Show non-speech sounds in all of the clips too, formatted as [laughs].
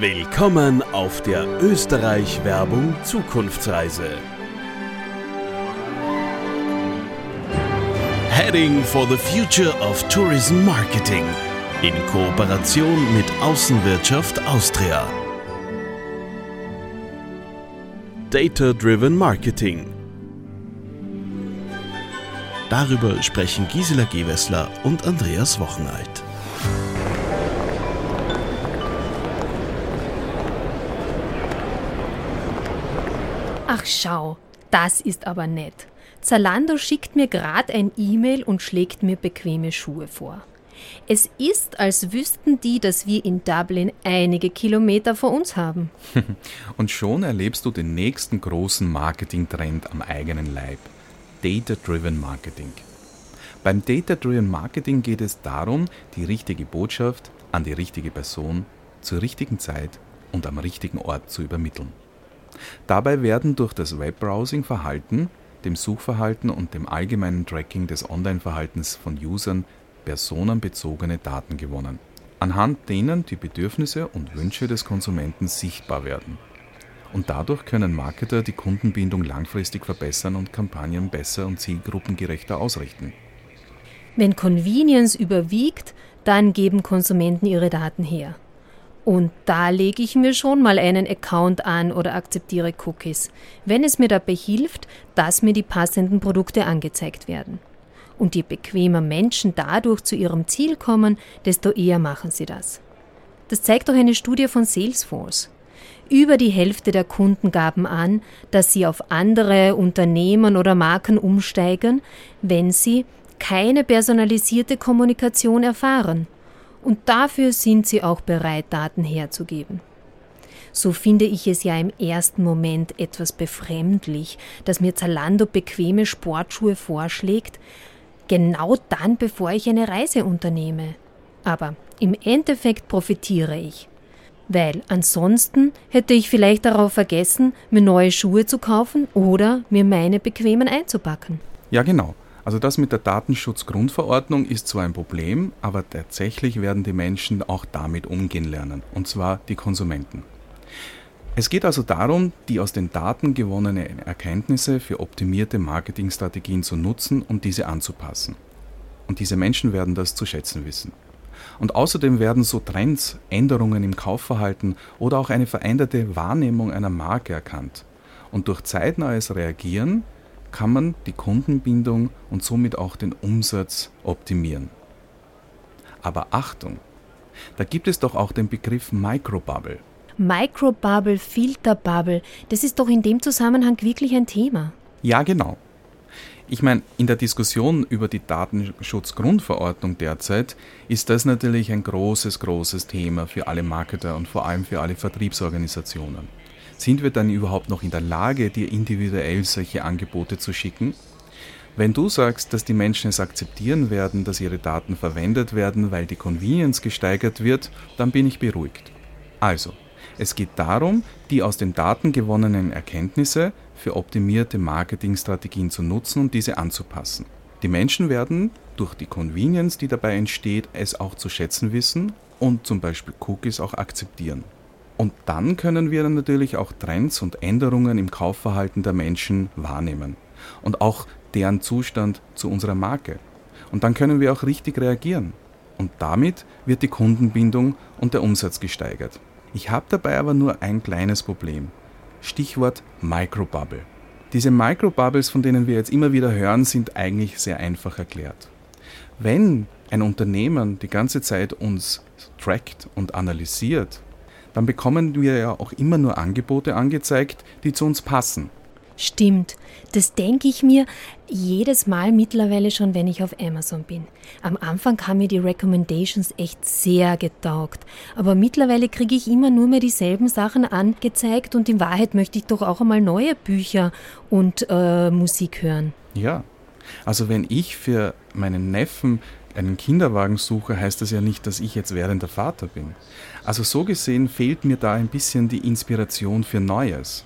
Willkommen auf der Österreich Werbung Zukunftsreise. Heading for the Future of Tourism Marketing in Kooperation mit Außenwirtschaft Austria. Data Driven Marketing. Darüber sprechen Gisela Gewessler und Andreas Wochenalt. Ach schau, das ist aber nett. Zalando schickt mir gerade ein E-Mail und schlägt mir bequeme Schuhe vor. Es ist, als wüssten die, dass wir in Dublin einige Kilometer vor uns haben. [laughs] und schon erlebst du den nächsten großen Marketingtrend am eigenen Leib. Data-Driven Marketing. Beim Data-Driven Marketing geht es darum, die richtige Botschaft an die richtige Person zur richtigen Zeit und am richtigen Ort zu übermitteln. Dabei werden durch das Webbrowsing-Verhalten, dem Suchverhalten und dem allgemeinen Tracking des Online-Verhaltens von Usern personenbezogene Daten gewonnen, anhand denen die Bedürfnisse und Wünsche des Konsumenten sichtbar werden. Und dadurch können Marketer die Kundenbindung langfristig verbessern und Kampagnen besser und zielgruppengerechter ausrichten. Wenn Convenience überwiegt, dann geben Konsumenten ihre Daten her. Und da lege ich mir schon mal einen Account an oder akzeptiere Cookies, wenn es mir dabei hilft, dass mir die passenden Produkte angezeigt werden. Und je bequemer Menschen dadurch zu ihrem Ziel kommen, desto eher machen sie das. Das zeigt auch eine Studie von Salesforce. Über die Hälfte der Kunden gaben an, dass sie auf andere Unternehmen oder Marken umsteigen, wenn sie keine personalisierte Kommunikation erfahren und dafür sind sie auch bereit, Daten herzugeben. So finde ich es ja im ersten Moment etwas befremdlich, dass mir Zalando bequeme Sportschuhe vorschlägt, genau dann, bevor ich eine Reise unternehme. Aber im Endeffekt profitiere ich. Weil ansonsten hätte ich vielleicht darauf vergessen, mir neue Schuhe zu kaufen oder mir meine bequemen einzupacken. Ja, genau. Also das mit der Datenschutzgrundverordnung ist zwar ein Problem, aber tatsächlich werden die Menschen auch damit umgehen lernen, und zwar die Konsumenten. Es geht also darum, die aus den Daten gewonnenen Erkenntnisse für optimierte Marketingstrategien zu nutzen und diese anzupassen. Und diese Menschen werden das zu schätzen wissen. Und außerdem werden so Trends, Änderungen im Kaufverhalten oder auch eine veränderte Wahrnehmung einer Marke erkannt. Und durch zeitnahes Reagieren kann man die Kundenbindung und somit auch den Umsatz optimieren. Aber Achtung, da gibt es doch auch den Begriff Microbubble. Microbubble, Filterbubble, das ist doch in dem Zusammenhang wirklich ein Thema. Ja, genau. Ich meine, in der Diskussion über die Datenschutzgrundverordnung derzeit ist das natürlich ein großes, großes Thema für alle Marketer und vor allem für alle Vertriebsorganisationen. Sind wir dann überhaupt noch in der Lage, dir individuell solche Angebote zu schicken? Wenn du sagst, dass die Menschen es akzeptieren werden, dass ihre Daten verwendet werden, weil die Convenience gesteigert wird, dann bin ich beruhigt. Also, es geht darum, die aus den Daten gewonnenen Erkenntnisse für optimierte Marketingstrategien zu nutzen und diese anzupassen. Die Menschen werden durch die Convenience, die dabei entsteht, es auch zu schätzen wissen und zum Beispiel Cookies auch akzeptieren. Und dann können wir dann natürlich auch Trends und Änderungen im Kaufverhalten der Menschen wahrnehmen und auch deren Zustand zu unserer Marke. Und dann können wir auch richtig reagieren. Und damit wird die Kundenbindung und der Umsatz gesteigert. Ich habe dabei aber nur ein kleines Problem. Stichwort Microbubble. Diese Microbubbles, von denen wir jetzt immer wieder hören, sind eigentlich sehr einfach erklärt. Wenn ein Unternehmen die ganze Zeit uns trackt und analysiert dann bekommen wir ja auch immer nur Angebote angezeigt, die zu uns passen. Stimmt, das denke ich mir jedes Mal mittlerweile schon, wenn ich auf Amazon bin. Am Anfang haben mir die Recommendations echt sehr getaugt, aber mittlerweile kriege ich immer nur mehr dieselben Sachen angezeigt und in Wahrheit möchte ich doch auch einmal neue Bücher und äh, Musik hören. Ja, also wenn ich für meinen Neffen einen Kinderwagen suche, heißt das ja nicht, dass ich jetzt werdender Vater bin. Also so gesehen fehlt mir da ein bisschen die Inspiration für Neues.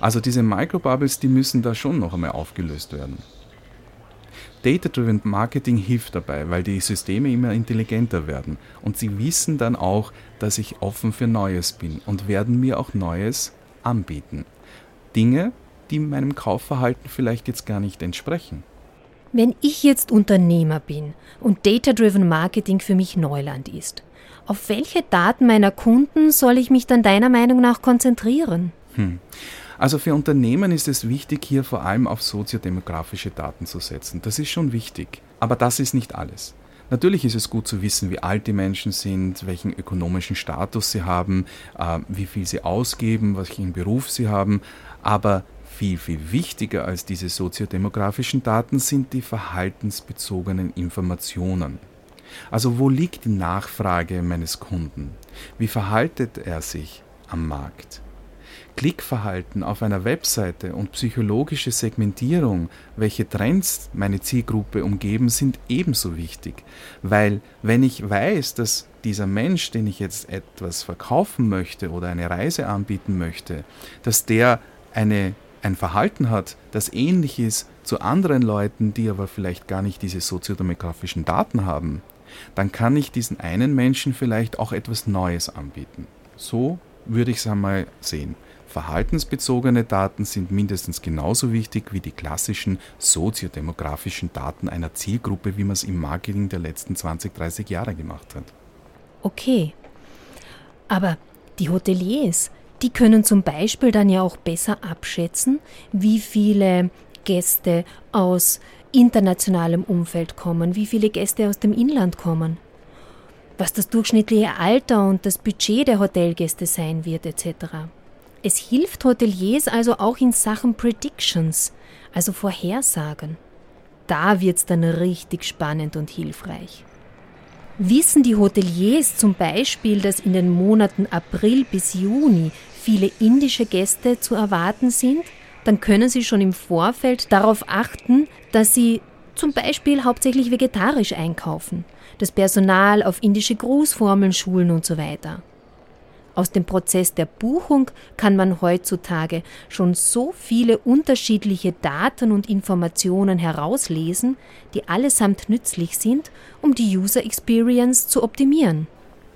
Also diese Microbubbles, die müssen da schon noch einmal aufgelöst werden. Data-Driven Marketing hilft dabei, weil die Systeme immer intelligenter werden und sie wissen dann auch, dass ich offen für Neues bin und werden mir auch Neues anbieten. Dinge, die meinem Kaufverhalten vielleicht jetzt gar nicht entsprechen. Wenn ich jetzt Unternehmer bin und Data-Driven Marketing für mich Neuland ist, auf welche Daten meiner Kunden soll ich mich dann deiner Meinung nach konzentrieren? Hm. Also für Unternehmen ist es wichtig, hier vor allem auf soziodemografische Daten zu setzen. Das ist schon wichtig. Aber das ist nicht alles. Natürlich ist es gut zu wissen, wie alt die Menschen sind, welchen ökonomischen Status sie haben, äh, wie viel sie ausgeben, welchen Beruf sie haben. Aber viel, viel wichtiger als diese soziodemografischen Daten sind die verhaltensbezogenen Informationen. Also wo liegt die Nachfrage meines Kunden? Wie verhaltet er sich am Markt? Klickverhalten auf einer Webseite und psychologische Segmentierung, welche Trends meine Zielgruppe umgeben, sind ebenso wichtig, weil wenn ich weiß, dass dieser Mensch, den ich jetzt etwas verkaufen möchte oder eine Reise anbieten möchte, dass der eine, ein Verhalten hat, das ähnlich ist zu anderen Leuten, die aber vielleicht gar nicht diese soziodemografischen Daten haben, dann kann ich diesen einen Menschen vielleicht auch etwas Neues anbieten. So würde ich es einmal sehen. Verhaltensbezogene Daten sind mindestens genauso wichtig wie die klassischen soziodemografischen Daten einer Zielgruppe, wie man es im Marketing der letzten 20, 30 Jahre gemacht hat. Okay, aber die Hoteliers, die können zum Beispiel dann ja auch besser abschätzen, wie viele Gäste aus internationalem Umfeld kommen, wie viele Gäste aus dem Inland kommen, was das durchschnittliche Alter und das Budget der Hotelgäste sein wird etc. Es hilft Hoteliers also auch in Sachen Predictions, also Vorhersagen. Da wird's dann richtig spannend und hilfreich. Wissen die Hoteliers zum Beispiel, dass in den Monaten April bis Juni viele indische Gäste zu erwarten sind? dann können Sie schon im Vorfeld darauf achten, dass Sie zum Beispiel hauptsächlich vegetarisch einkaufen, das Personal auf indische Grußformeln schulen und so weiter. Aus dem Prozess der Buchung kann man heutzutage schon so viele unterschiedliche Daten und Informationen herauslesen, die allesamt nützlich sind, um die User Experience zu optimieren.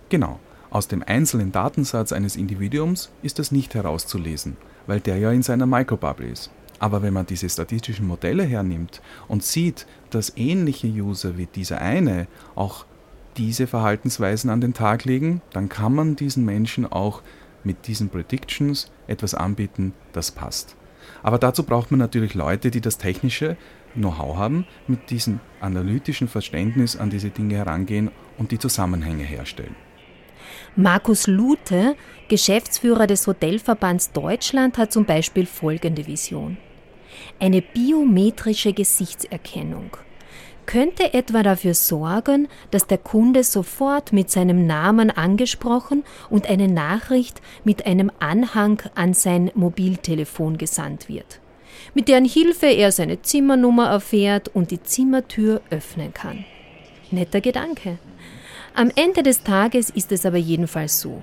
Genau. Aus dem einzelnen Datensatz eines Individuums ist das nicht herauszulesen weil der ja in seiner Microbubble ist. Aber wenn man diese statistischen Modelle hernimmt und sieht, dass ähnliche User wie dieser eine auch diese Verhaltensweisen an den Tag legen, dann kann man diesen Menschen auch mit diesen Predictions etwas anbieten, das passt. Aber dazu braucht man natürlich Leute, die das technische Know-how haben, mit diesem analytischen Verständnis an diese Dinge herangehen und die Zusammenhänge herstellen. Markus Lute, Geschäftsführer des Hotelverbands Deutschland, hat zum Beispiel folgende Vision. Eine biometrische Gesichtserkennung könnte etwa dafür sorgen, dass der Kunde sofort mit seinem Namen angesprochen und eine Nachricht mit einem Anhang an sein Mobiltelefon gesandt wird, mit deren Hilfe er seine Zimmernummer erfährt und die Zimmertür öffnen kann. Netter Gedanke. Am Ende des Tages ist es aber jedenfalls so.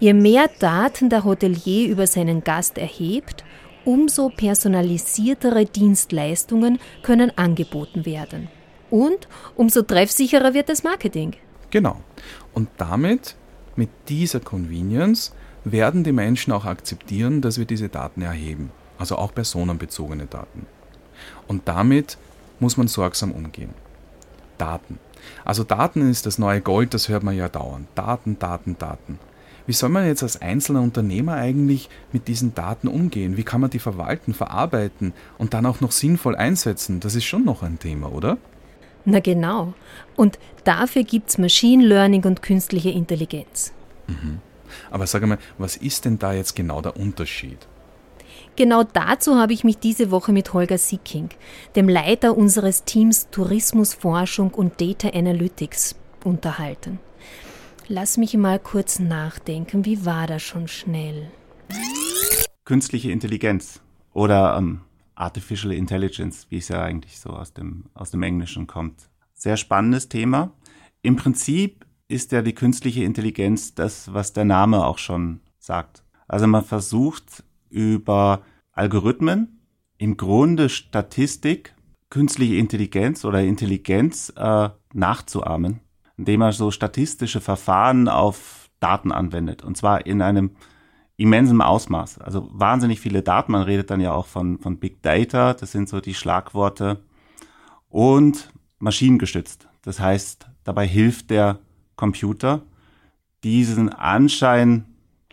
Je mehr Daten der Hotelier über seinen Gast erhebt, umso personalisiertere Dienstleistungen können angeboten werden. Und umso treffsicherer wird das Marketing. Genau. Und damit, mit dieser Convenience, werden die Menschen auch akzeptieren, dass wir diese Daten erheben. Also auch personenbezogene Daten. Und damit muss man sorgsam umgehen. Daten. Also Daten ist das neue Gold, das hört man ja dauernd. Daten, Daten, Daten. Wie soll man jetzt als einzelner Unternehmer eigentlich mit diesen Daten umgehen? Wie kann man die verwalten, verarbeiten und dann auch noch sinnvoll einsetzen? Das ist schon noch ein Thema, oder? Na genau. Und dafür gibt es Machine Learning und künstliche Intelligenz. Mhm. Aber sag mal, was ist denn da jetzt genau der Unterschied? Genau dazu habe ich mich diese Woche mit Holger Sicking, dem Leiter unseres Teams Tourismusforschung und Data Analytics, unterhalten. Lass mich mal kurz nachdenken, wie war das schon schnell? Künstliche Intelligenz oder ähm, Artificial Intelligence, wie es ja eigentlich so aus dem, aus dem Englischen kommt. Sehr spannendes Thema. Im Prinzip ist ja die künstliche Intelligenz das, was der Name auch schon sagt. Also man versucht über Algorithmen im Grunde Statistik künstliche Intelligenz oder Intelligenz äh, nachzuahmen, indem er so statistische Verfahren auf Daten anwendet. Und zwar in einem immensen Ausmaß. Also wahnsinnig viele Daten. Man redet dann ja auch von, von Big Data. Das sind so die Schlagworte. Und maschinengestützt. Das heißt, dabei hilft der Computer, diesen Anschein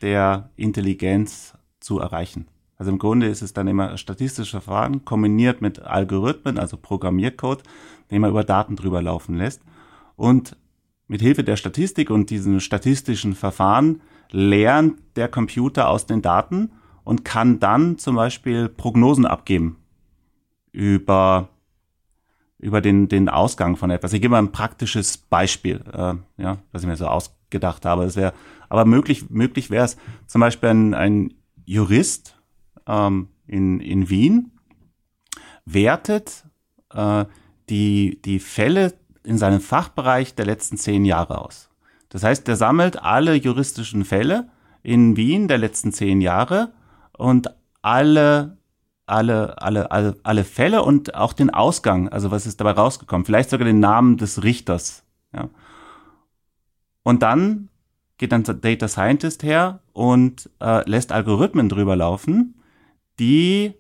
der Intelligenz zu erreichen. Also im Grunde ist es dann immer statistische Verfahren kombiniert mit Algorithmen, also Programmiercode, den man über Daten drüber laufen lässt. Und mit Hilfe der Statistik und diesen statistischen Verfahren lernt der Computer aus den Daten und kann dann zum Beispiel Prognosen abgeben über über den, den Ausgang von etwas. Ich gebe mal ein praktisches Beispiel, äh, ja, was ich mir so ausgedacht habe. Das wäre, aber möglich, möglich wäre es zum Beispiel ein, ein Jurist ähm, in, in Wien wertet äh, die, die Fälle in seinem Fachbereich der letzten zehn Jahre aus. Das heißt, der sammelt alle juristischen Fälle in Wien der letzten zehn Jahre und alle alle, alle, alle, alle Fälle und auch den Ausgang, also was ist dabei rausgekommen, vielleicht sogar den Namen des Richters. Ja. Und dann geht dann Data Scientist her und äh, lässt Algorithmen drüber laufen, die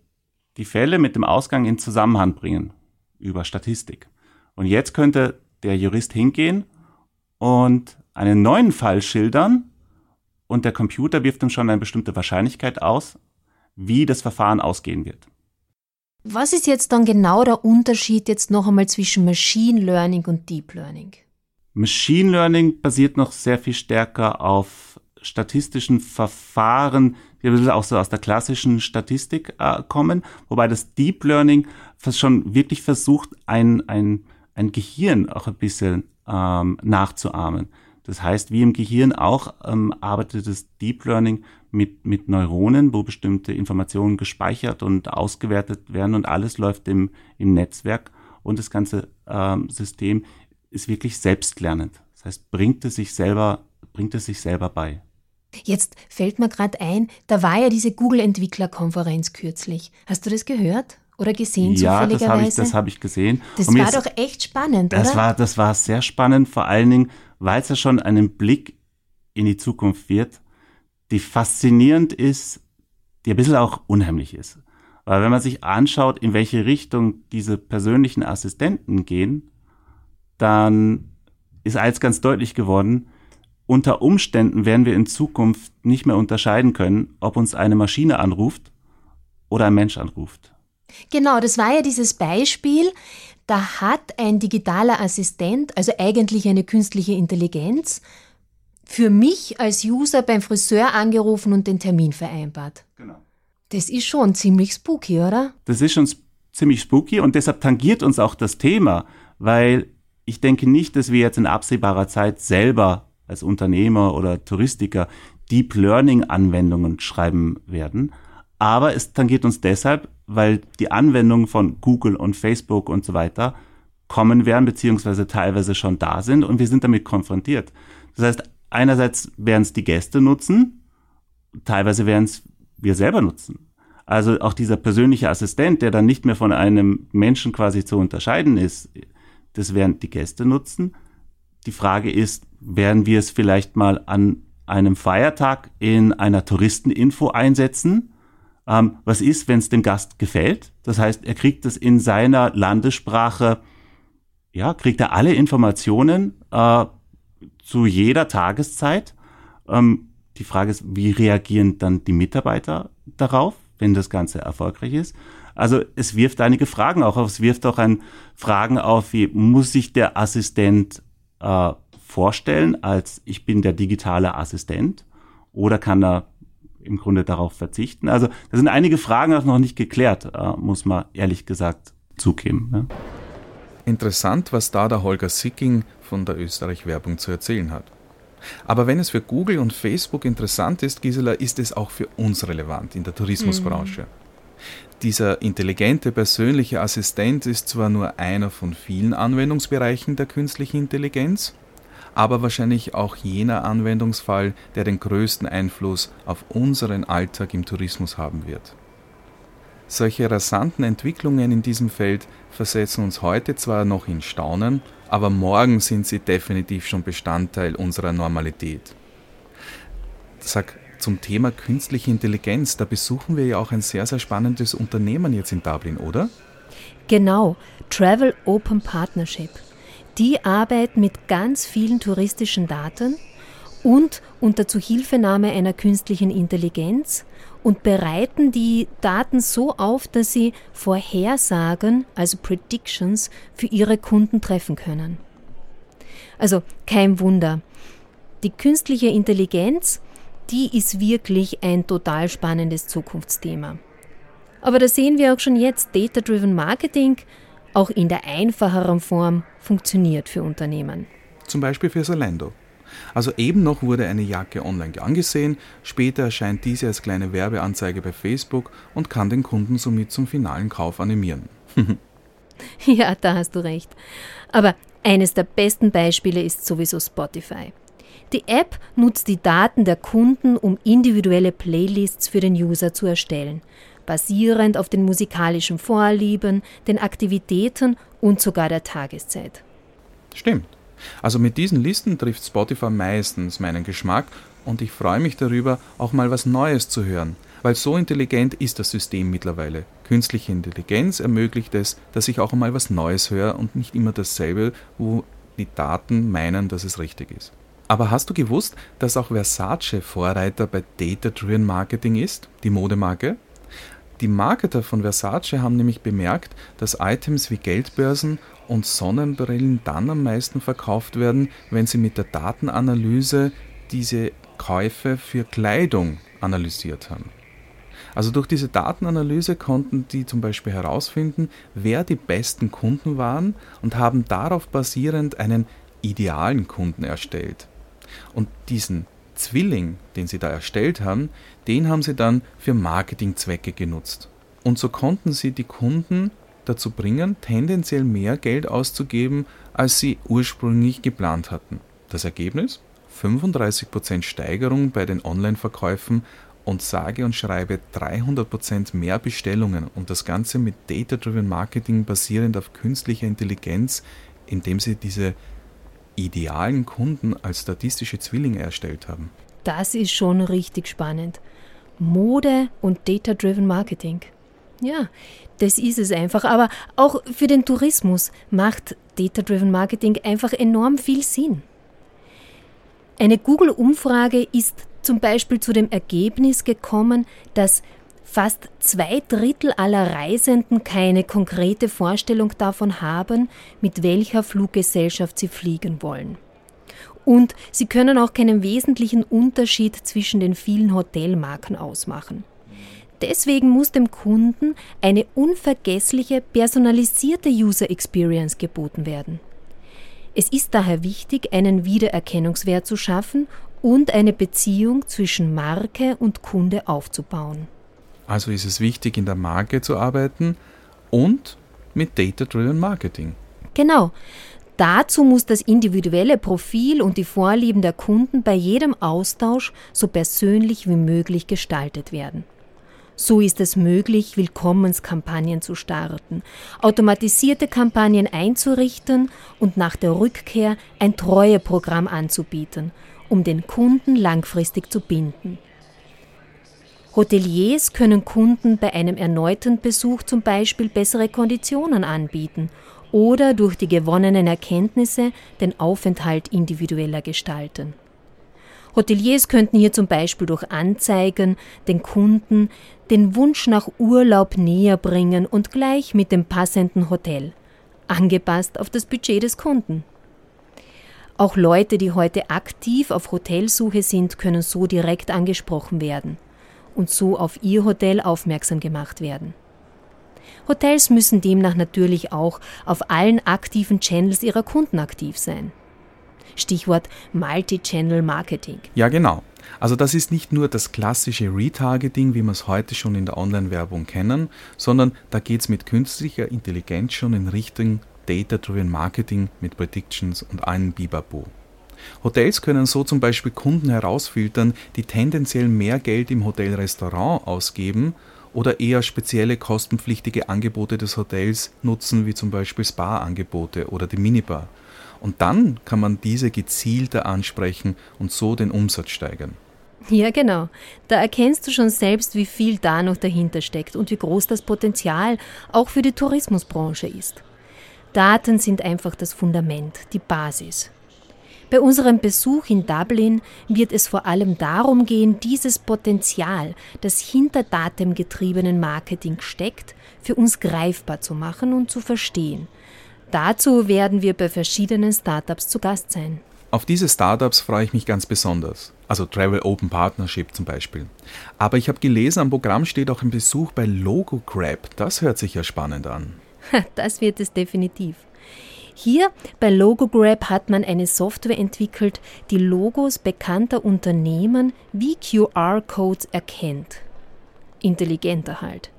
die Fälle mit dem Ausgang in Zusammenhang bringen über Statistik. Und jetzt könnte der Jurist hingehen und einen neuen Fall schildern und der Computer wirft ihm schon eine bestimmte Wahrscheinlichkeit aus, wie das Verfahren ausgehen wird. Was ist jetzt dann genau der Unterschied jetzt noch einmal zwischen Machine Learning und Deep Learning? Machine Learning basiert noch sehr viel stärker auf statistischen Verfahren, die ein bisschen auch so aus der klassischen Statistik äh, kommen, wobei das Deep Learning schon wirklich versucht, ein, ein, ein Gehirn auch ein bisschen ähm, nachzuahmen. Das heißt, wie im Gehirn auch ähm, arbeitet das Deep Learning mit, mit Neuronen, wo bestimmte Informationen gespeichert und ausgewertet werden und alles läuft im, im Netzwerk und das ganze ähm, System ist wirklich selbstlernend. Das heißt, bringt es sich selber, bringt es sich selber bei. Jetzt fällt mir gerade ein, da war ja diese Google-Entwicklerkonferenz kürzlich. Hast du das gehört? Oder gesehen ja, zufälligerweise? Ja, das habe ich, das hab ich gesehen. Das war ist, doch echt spannend, das oder? War, das war sehr spannend, vor allen Dingen, weil es ja schon einen Blick in die Zukunft wird, die faszinierend ist, die ein bisschen auch unheimlich ist. Weil wenn man sich anschaut, in welche Richtung diese persönlichen Assistenten gehen, dann ist eins ganz deutlich geworden, unter Umständen werden wir in Zukunft nicht mehr unterscheiden können, ob uns eine Maschine anruft oder ein Mensch anruft. Genau, das war ja dieses Beispiel. Da hat ein digitaler Assistent, also eigentlich eine künstliche Intelligenz, für mich als User beim Friseur angerufen und den Termin vereinbart. Genau. Das ist schon ziemlich spooky, oder? Das ist schon ziemlich spooky und deshalb tangiert uns auch das Thema, weil ich denke nicht, dass wir jetzt in absehbarer Zeit selber als Unternehmer oder Touristiker Deep Learning Anwendungen schreiben werden. Aber es tangiert uns deshalb, weil die Anwendungen von Google und Facebook und so weiter kommen werden, beziehungsweise teilweise schon da sind und wir sind damit konfrontiert. Das heißt, einerseits werden es die Gäste nutzen, teilweise werden es wir selber nutzen. Also auch dieser persönliche Assistent, der dann nicht mehr von einem Menschen quasi zu unterscheiden ist, das werden die Gäste nutzen. Die Frage ist, werden wir es vielleicht mal an einem Feiertag in einer Touristeninfo einsetzen? Ähm, was ist, wenn es dem Gast gefällt? Das heißt, er kriegt es in seiner Landessprache, ja, kriegt er alle Informationen äh, zu jeder Tageszeit. Ähm, die Frage ist, wie reagieren dann die Mitarbeiter darauf, wenn das Ganze erfolgreich ist? Also es wirft einige Fragen auf. Es wirft auch ein Fragen auf, wie muss sich der Assistent äh, vorstellen, als ich bin der digitale Assistent? Oder kann er im Grunde darauf verzichten? Also da sind einige Fragen noch nicht geklärt, äh, muss man ehrlich gesagt zugeben. Ja. Interessant, was da der Holger Sicking von der Österreich Werbung zu erzählen hat. Aber wenn es für Google und Facebook interessant ist, Gisela, ist es auch für uns relevant in der Tourismusbranche. Mhm. Dieser intelligente persönliche Assistent ist zwar nur einer von vielen Anwendungsbereichen der künstlichen Intelligenz, aber wahrscheinlich auch jener Solche rasanten Entwicklungen in diesem Feld versetzen uns heute zwar noch in Staunen, aber morgen sind sie definitiv schon Bestandteil unserer Normalität. Sag, zum Thema künstliche Intelligenz, da besuchen wir ja auch ein sehr, sehr spannendes Unternehmen jetzt in Dublin, oder? Genau, Travel Open Partnership. Die arbeiten mit ganz vielen touristischen Daten und unter Zuhilfenahme einer künstlichen Intelligenz und bereiten die Daten so auf, dass sie Vorhersagen, also Predictions, für ihre Kunden treffen können. Also kein Wunder. Die künstliche Intelligenz, die ist wirklich ein total spannendes Zukunftsthema. Aber da sehen wir auch schon jetzt, Data-Driven Marketing auch in der einfacheren Form funktioniert für Unternehmen. Zum Beispiel für Zalando. Also eben noch wurde eine Jacke online angesehen, später erscheint diese als kleine Werbeanzeige bei Facebook und kann den Kunden somit zum finalen Kauf animieren. [laughs] ja, da hast du recht. Aber eines der besten Beispiele ist sowieso Spotify. Die App nutzt die Daten der Kunden, um individuelle Playlists für den User zu erstellen, basierend auf den musikalischen Vorlieben, den Aktivitäten und sogar der Tageszeit. Stimmt. Also mit diesen Listen trifft Spotify meistens meinen Geschmack und ich freue mich darüber, auch mal was Neues zu hören, weil so intelligent ist das System mittlerweile. Künstliche Intelligenz ermöglicht es, dass ich auch mal was Neues höre und nicht immer dasselbe, wo die Daten meinen, dass es richtig ist. Aber hast du gewusst, dass auch Versace Vorreiter bei Data-Driven Marketing ist, die Modemarke? Die Marketer von Versace haben nämlich bemerkt, dass Items wie Geldbörsen und Sonnenbrillen dann am meisten verkauft werden, wenn sie mit der Datenanalyse diese Käufe für Kleidung analysiert haben. Also durch diese Datenanalyse konnten die zum Beispiel herausfinden, wer die besten Kunden waren und haben darauf basierend einen idealen Kunden erstellt. Und diesen Zwilling, den sie da erstellt haben, den haben sie dann für Marketingzwecke genutzt. Und so konnten sie die Kunden dazu bringen, tendenziell mehr Geld auszugeben, als sie ursprünglich geplant hatten. Das Ergebnis? 35% Steigerung bei den Online-Verkäufen und sage und schreibe 300% mehr Bestellungen und das Ganze mit Data-Driven Marketing basierend auf künstlicher Intelligenz, indem sie diese idealen Kunden als statistische Zwillinge erstellt haben. Das ist schon richtig spannend. Mode und Data-Driven Marketing. Ja, das ist es einfach. Aber auch für den Tourismus macht Data-Driven Marketing einfach enorm viel Sinn. Eine Google-Umfrage ist zum Beispiel zu dem Ergebnis gekommen, dass fast zwei Drittel aller Reisenden keine konkrete Vorstellung davon haben, mit welcher Fluggesellschaft sie fliegen wollen. Und sie können auch keinen wesentlichen Unterschied zwischen den vielen Hotelmarken ausmachen. Deswegen muss dem Kunden eine unvergessliche, personalisierte User Experience geboten werden. Es ist daher wichtig, einen Wiedererkennungswert zu schaffen und eine Beziehung zwischen Marke und Kunde aufzubauen. Also ist es wichtig, in der Marke zu arbeiten und mit Data-Driven Marketing. Genau. Dazu muss das individuelle Profil und die Vorlieben der Kunden bei jedem Austausch so persönlich wie möglich gestaltet werden. So ist es möglich, Willkommenskampagnen zu starten, automatisierte Kampagnen einzurichten und nach der Rückkehr ein Treueprogramm anzubieten, um den Kunden langfristig zu binden. Hoteliers können Kunden bei einem erneuten Besuch zum Beispiel bessere Konditionen anbieten oder durch die gewonnenen Erkenntnisse den Aufenthalt individueller gestalten. Hoteliers könnten hier zum Beispiel durch Anzeigen den Kunden den Wunsch nach Urlaub näher bringen und gleich mit dem passenden Hotel, angepasst auf das Budget des Kunden. Auch Leute, die heute aktiv auf Hotelsuche sind, können so direkt angesprochen werden und so auf ihr Hotel aufmerksam gemacht werden. Hotels müssen demnach natürlich auch auf allen aktiven Channels ihrer Kunden aktiv sein. Stichwort Multi-Channel Marketing. Ja, genau. Also das ist nicht nur das klassische Retargeting, wie wir es heute schon in der Online-Werbung kennen, sondern da geht es mit künstlicher Intelligenz schon in Richtung Data-Driven Marketing mit Predictions und einem Bibabo. Hotels können so zum Beispiel Kunden herausfiltern, die tendenziell mehr Geld im Hotelrestaurant ausgeben oder eher spezielle kostenpflichtige Angebote des Hotels nutzen, wie zum Beispiel Spa-Angebote oder die Minibar. Und dann kann man diese gezielter ansprechen und so den Umsatz steigern. Ja, genau. Da erkennst du schon selbst, wie viel da noch dahinter steckt und wie groß das Potenzial auch für die Tourismusbranche ist. Daten sind einfach das Fundament, die Basis. Bei unserem Besuch in Dublin wird es vor allem darum gehen, dieses Potenzial, das hinter datengetriebenen Marketing steckt, für uns greifbar zu machen und zu verstehen. Dazu werden wir bei verschiedenen Startups zu Gast sein. Auf diese Startups freue ich mich ganz besonders. Also Travel Open Partnership zum Beispiel. Aber ich habe gelesen, am Programm steht auch ein Besuch bei LogoGrab. Das hört sich ja spannend an. [laughs] Das wird es definitiv. Hier bei LogoGrab hat man eine Software entwickelt, die Logos bekannter Unternehmen wie QR-Codes erkennt. Intelligenter halt.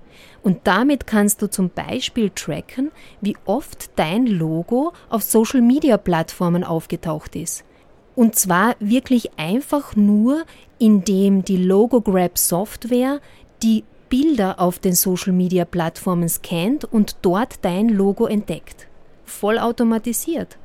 Und damit kannst du zum Beispiel tracken, wie oft dein Logo auf Social-Media-Plattformen aufgetaucht ist. Und zwar wirklich einfach nur, indem die LogoGrab-Software die Bilder auf den Social-Media-Plattformen scannt und dort dein Logo entdeckt vollautomatisiert.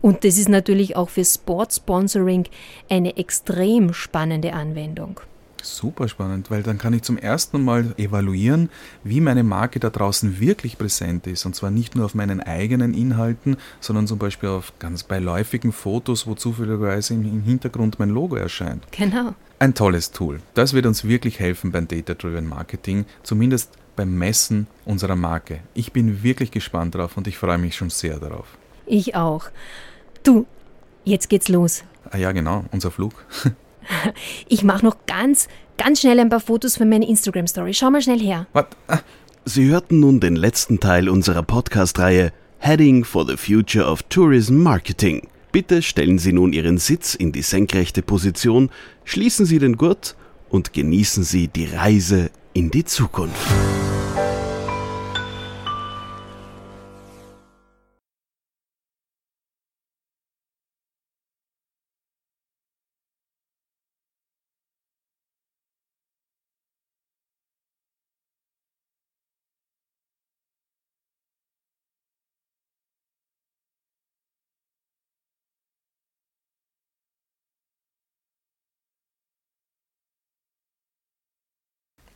Und das ist natürlich auch für Sportsponsoring eine extrem spannende Anwendung. Super spannend, weil dann kann ich zum ersten Mal evaluieren, wie meine Marke da draußen wirklich präsent ist. Und zwar nicht nur auf meinen eigenen Inhalten, sondern zum Beispiel auf ganz beiläufigen Fotos, wo zufälligerweise im Hintergrund mein Logo erscheint. Genau. Ein tolles Tool. Das wird uns wirklich helfen beim Data-Driven Marketing, zumindest beim Messen unserer Marke. Ich bin wirklich gespannt drauf und ich freue mich schon sehr darauf. Ich auch. Du, jetzt geht's los. Ah ja, genau, unser Flug. [laughs] ich mache noch ganz, ganz schnell ein paar Fotos für meine Instagram-Story. Schau mal schnell her. Was? Ah. Sie hörten nun den letzten Teil unserer Podcast-Reihe Heading for the Future of Tourism Marketing. Bitte stellen Sie nun Ihren Sitz in die senkrechte Position, schließen Sie den Gurt und genießen Sie die Reise in die Zukunft.